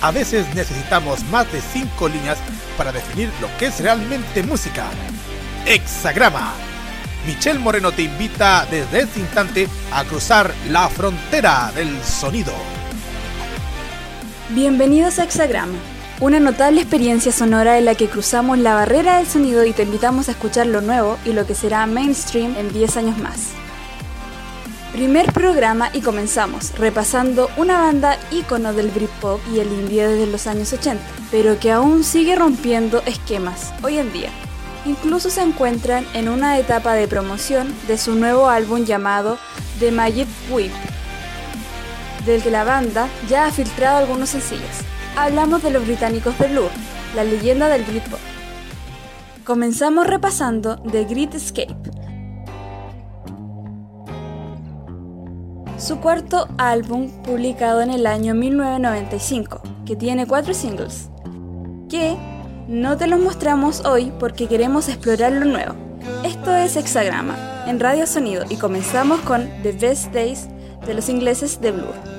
a veces necesitamos más de cinco líneas para definir lo que es realmente música. Hexagrama. Michelle Moreno te invita desde este instante a cruzar la frontera del sonido. Bienvenidos a Hexagrama, una notable experiencia sonora en la que cruzamos la barrera del sonido y te invitamos a escuchar lo nuevo y lo que será mainstream en 10 años más. Primer programa y comenzamos repasando una banda ícono del Britpop y el indie desde los años 80, pero que aún sigue rompiendo esquemas hoy en día. Incluso se encuentran en una etapa de promoción de su nuevo álbum llamado The Magic Whip, del que la banda ya ha filtrado algunos sencillos. Hablamos de los británicos de Blur, la leyenda del Britpop. Comenzamos repasando The Great Escape, su cuarto álbum publicado en el año 1995, que tiene cuatro singles, que no te los mostramos hoy porque queremos explorar lo nuevo. Esto es Hexagrama, en Radio Sonido, y comenzamos con The Best Days de los ingleses de Blur.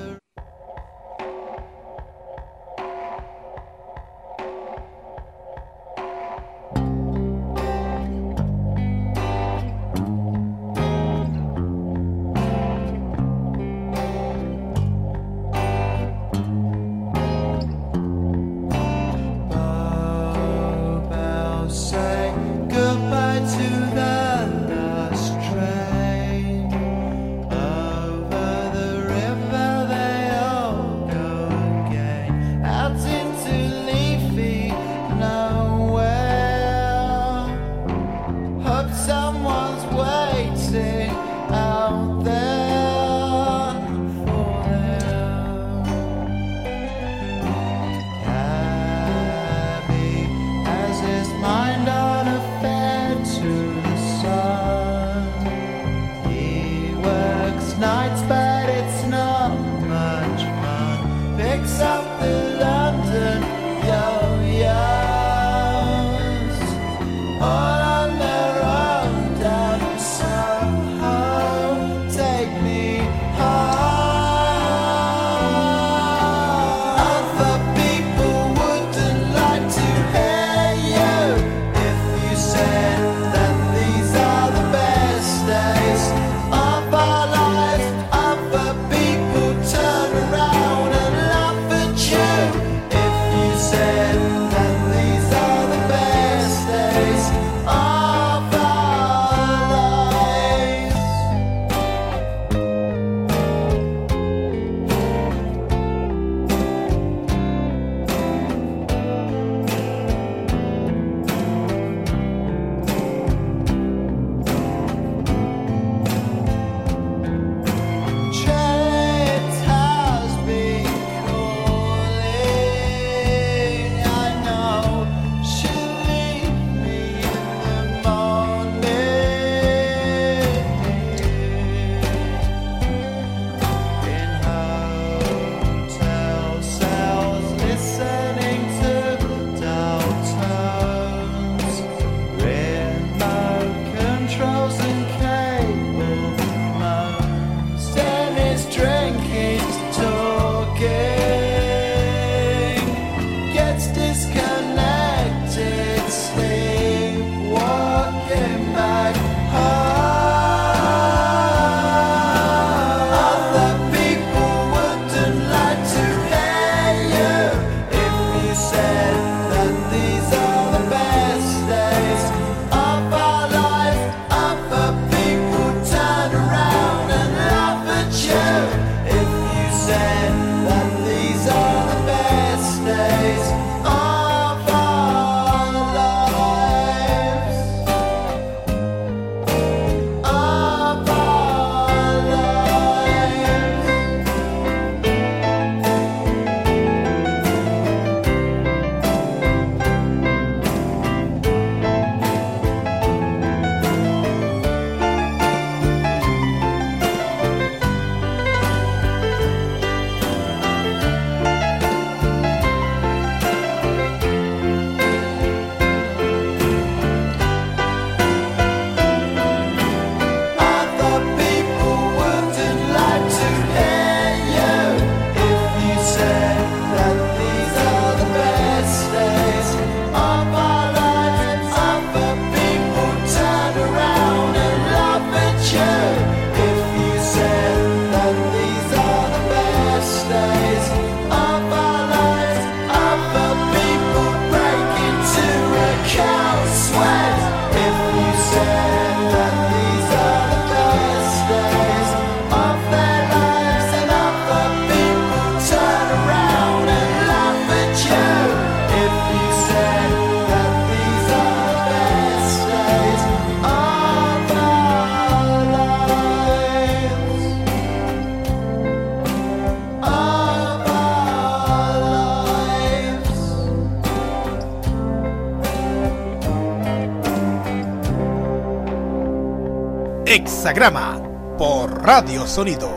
Hexagrama por Radio Sonido.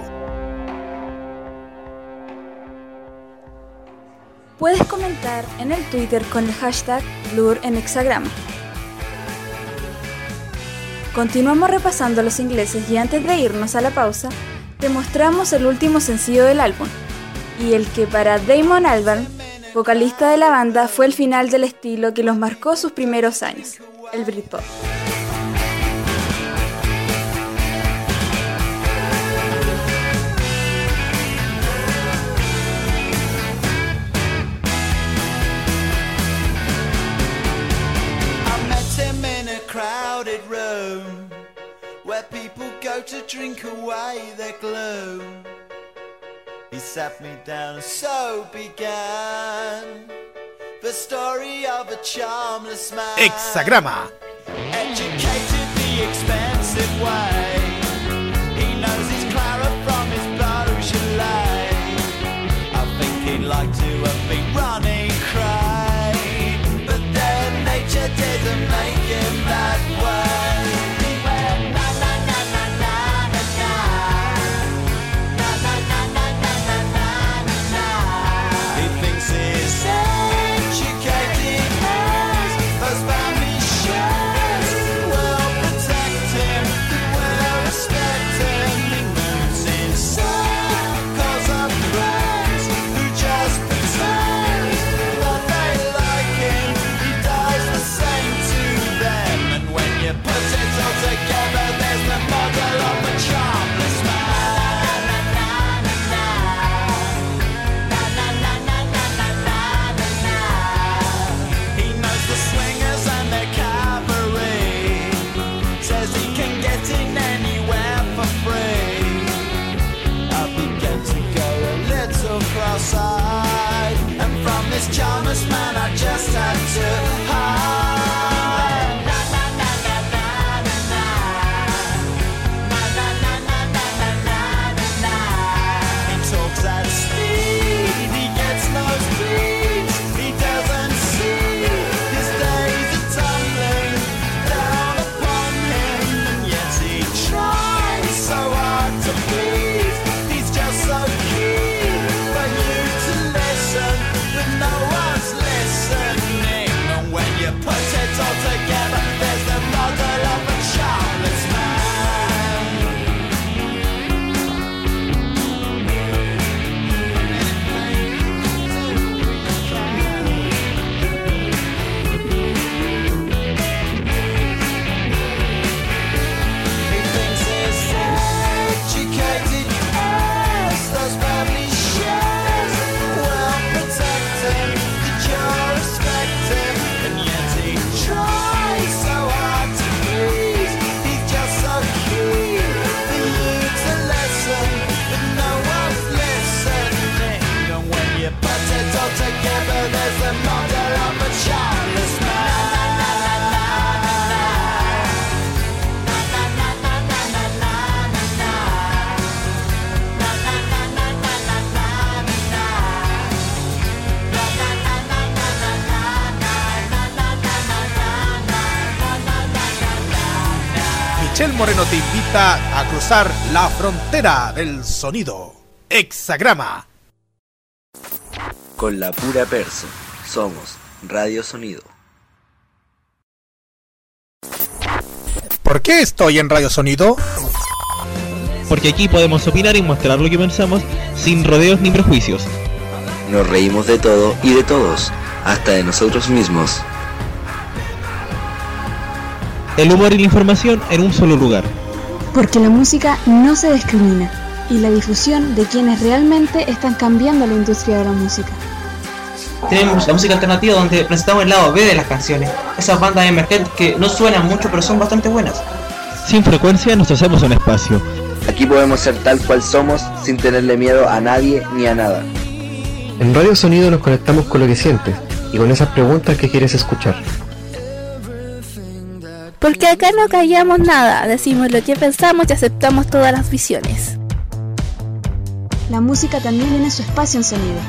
Puedes comentar en el Twitter con el hashtag Blur en Hexagrama. Continuamos repasando los ingleses y antes de irnos a la pausa, te mostramos el último sencillo del álbum, y el que para Damon Albarn, vocalista de la banda, fue el final del estilo que los marcó sus primeros años, el Britpop. To drink away their gloom. He sat me down and so began the story of a charmless man. Hexagrama. Educated the expensive way. He knows his Clara from his Beaujolais. I think he'd like to have been running cry, but then nature didn't make Moreno te invita a cruzar la frontera del sonido. Hexagrama. Con la pura perso, somos Radio Sonido. ¿Por qué estoy en Radio Sonido? Porque aquí podemos opinar y mostrar lo que pensamos sin rodeos ni prejuicios. Nos reímos de todo y de todos, hasta de nosotros mismos el humor y la información en un solo lugar. Porque la música no se discrimina y la difusión de quienes realmente están cambiando la industria de la música. Tenemos la música alternativa donde presentamos el lado B de las canciones, esas bandas emergentes que no suenan mucho pero son bastante buenas. Sin frecuencia nos hacemos un espacio. Aquí podemos ser tal cual somos sin tenerle miedo a nadie ni a nada. En Radio Sonido nos conectamos con lo que sientes y con esas preguntas que quieres escuchar. Porque acá no callamos nada, decimos lo que pensamos y aceptamos todas las visiones. La música también tiene su espacio en sonido.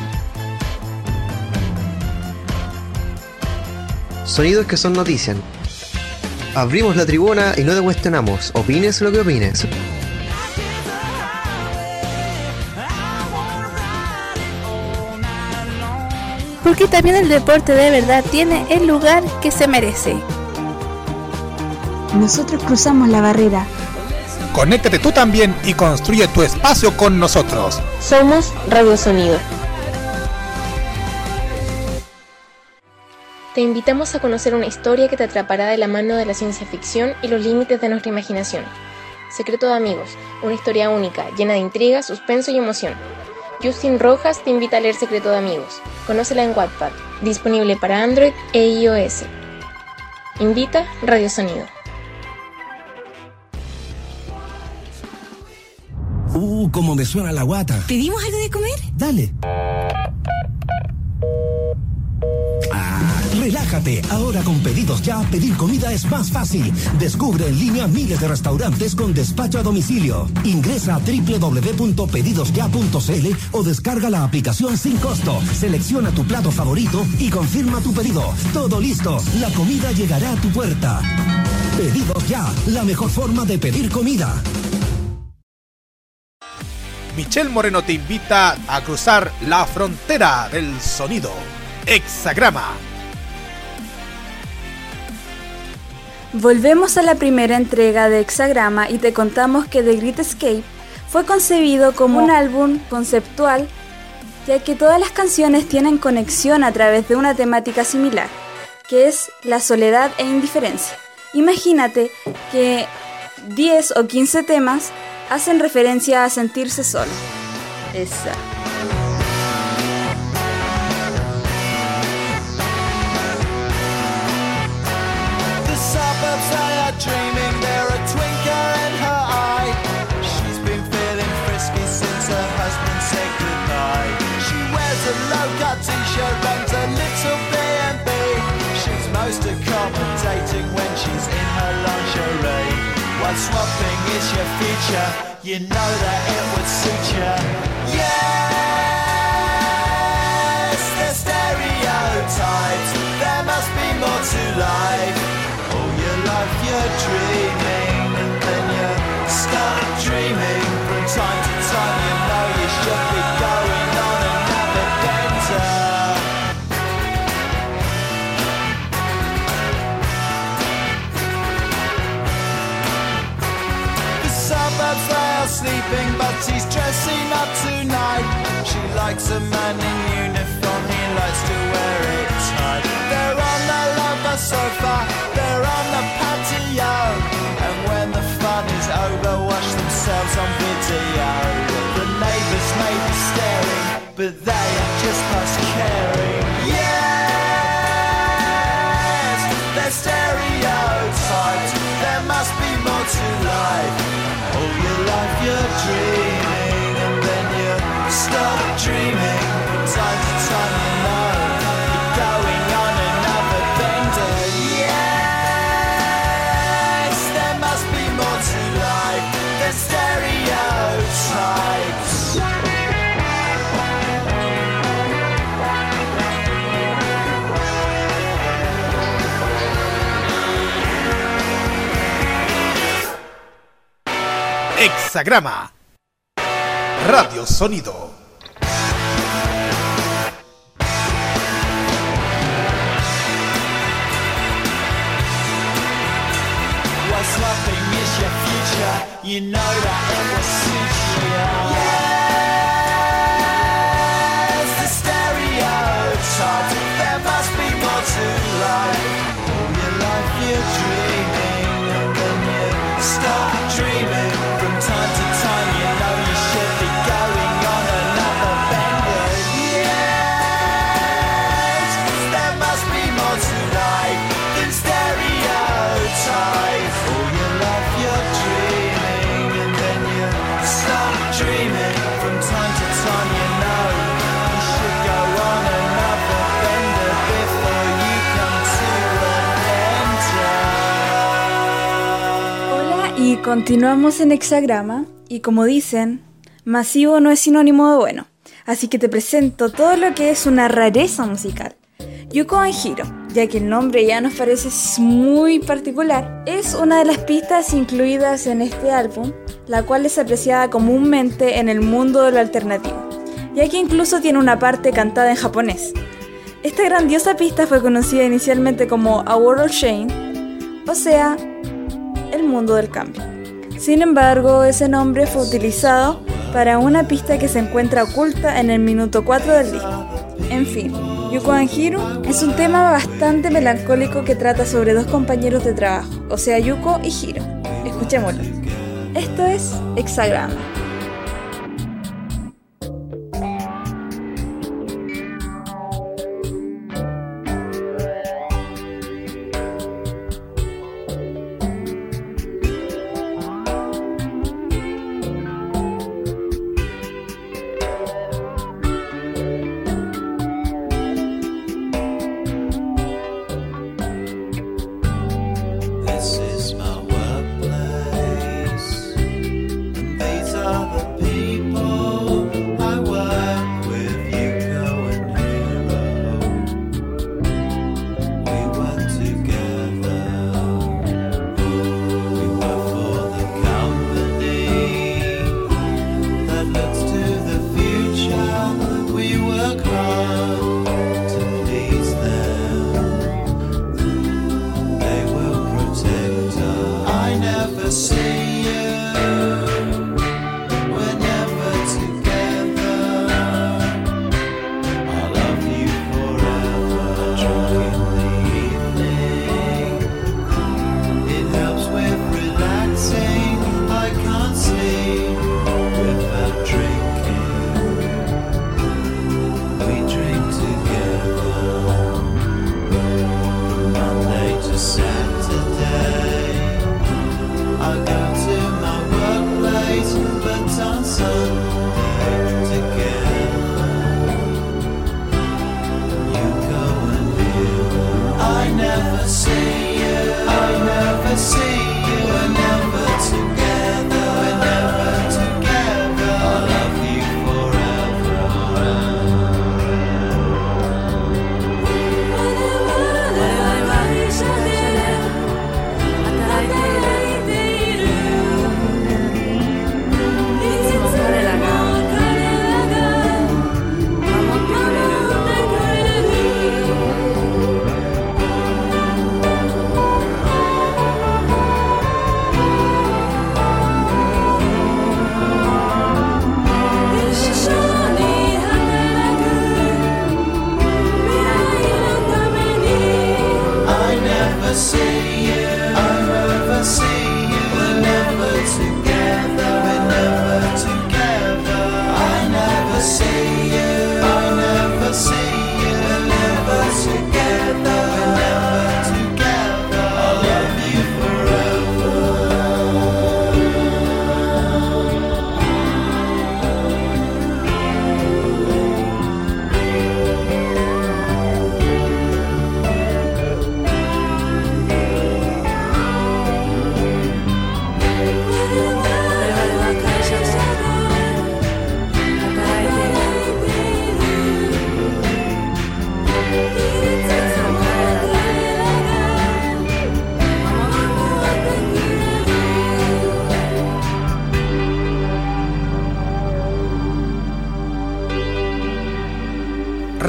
Sonidos que son noticias. Abrimos la tribuna y no te cuestionamos. Opines lo que opines. Porque también el deporte de verdad tiene el lugar que se merece. Nosotros cruzamos la barrera. Conéctate tú también y construye tu espacio con nosotros. Somos Radio Sonido. Te invitamos a conocer una historia que te atrapará de la mano de la ciencia ficción y los límites de nuestra imaginación. Secreto de Amigos, una historia única, llena de intriga, suspenso y emoción. Justin Rojas te invita a leer Secreto de Amigos. Conócela en Wattpad, disponible para Android e iOS. Invita Radio Sonido. Uh, cómo me suena la guata. ¿Pedimos algo de comer? Dale. Ah, relájate. Ahora con pedidos ya, pedir comida es más fácil. Descubre en línea miles de restaurantes con despacho a domicilio. Ingresa a www.pedidosya.cl o descarga la aplicación sin costo. Selecciona tu plato favorito y confirma tu pedido. Todo listo. La comida llegará a tu puerta. Pedidos ya, la mejor forma de pedir comida. Michelle Moreno te invita a cruzar la frontera del sonido. Hexagrama. Volvemos a la primera entrega de Hexagrama y te contamos que The Great Escape fue concebido como un álbum conceptual, ya que todas las canciones tienen conexión a través de una temática similar, que es la soledad e indiferencia. Imagínate que 10 o 15 temas hacen referencia a sentirse solo. Esa. The suburbs they are dreaming, While swapping is your future, you know that it would suit you. Yes, they're stereotypes. There must be more to life. All your life you're dreaming, and then you start dreaming. From time, sleeping, but he's dressing up tonight. She likes a man in uniform, he likes to wear it tight. They're on the lover sofa, Hexagrama. Radio Sonido. You know that. it will suit continuamos en Hexagrama y como dicen, masivo no es sinónimo de bueno, así que te presento todo lo que es una rareza musical. Yuko Hiro, ya que el nombre ya nos parece muy particular, es una de las pistas incluidas en este álbum, la cual es apreciada comúnmente en el mundo de lo alternativo, ya que incluso tiene una parte cantada en japonés. Esta grandiosa pista fue conocida inicialmente como A World of Shame, o sea, el mundo del cambio. Sin embargo, ese nombre fue utilizado para una pista que se encuentra oculta en el minuto 4 del disco. En fin, Yuko and Hiro es un tema bastante melancólico que trata sobre dos compañeros de trabajo, o sea, Yuko y Hiro. Escuchémoslo. Esto es Hexagrama.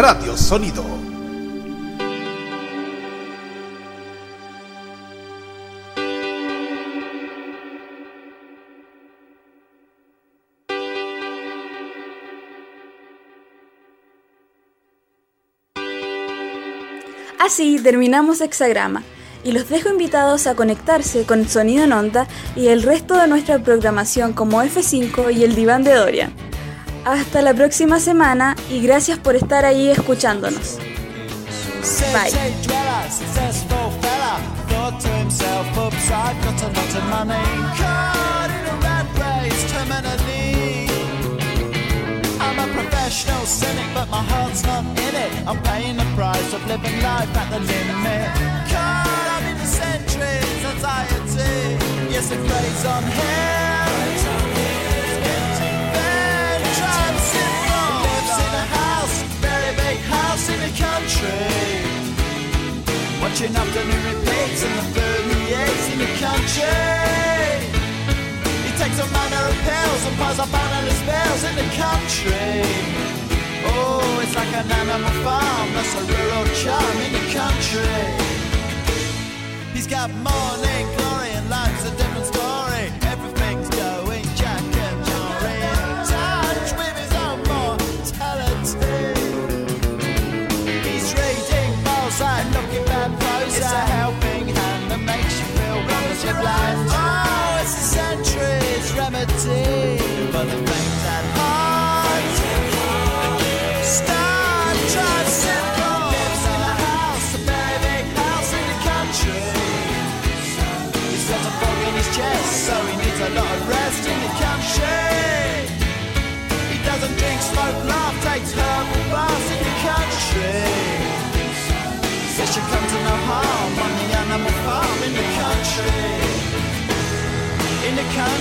Radio Sonido. Así terminamos Hexagrama y los dejo invitados a conectarse con Sonido en Onda y el resto de nuestra programación como F5 y el Diván de Dorian. Hasta la próxima semana y gracias por estar ahí escuchándonos. Bye. Yes. Watching afternoon repeats and the eats in the country. He takes a manner of pills and piles up analyst spells in the country. Oh, it's like an animal farm, that's a rural charm in the country. He's got morning glory Oh, it's a century's remedy the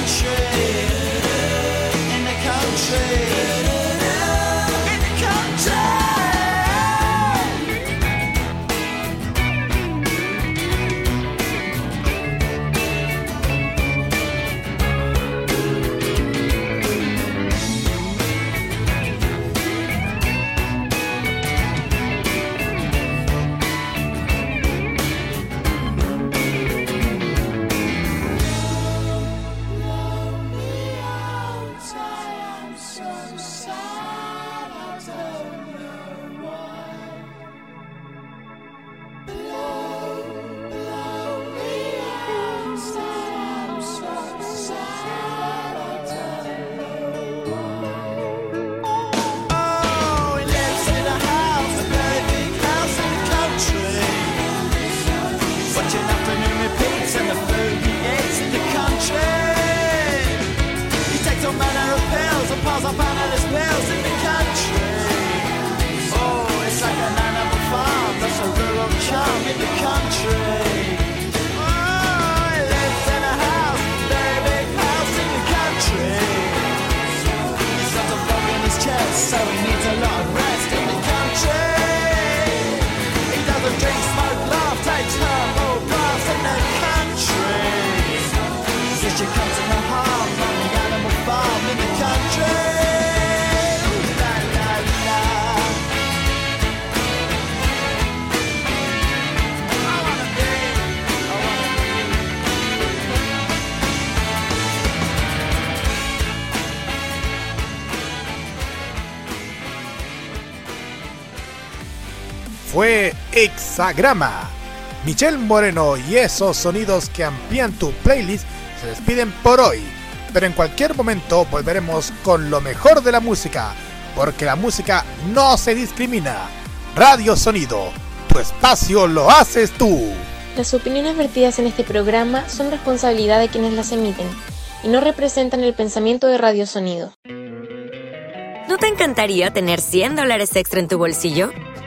country. In the country. Hexagrama. Michelle Moreno y esos sonidos que amplían tu playlist se despiden por hoy. Pero en cualquier momento volveremos con lo mejor de la música, porque la música no se discrimina. Radio Sonido, tu espacio lo haces tú. Las opiniones vertidas en este programa son responsabilidad de quienes las emiten y no representan el pensamiento de Radio Sonido. ¿No te encantaría tener 100 dólares extra en tu bolsillo?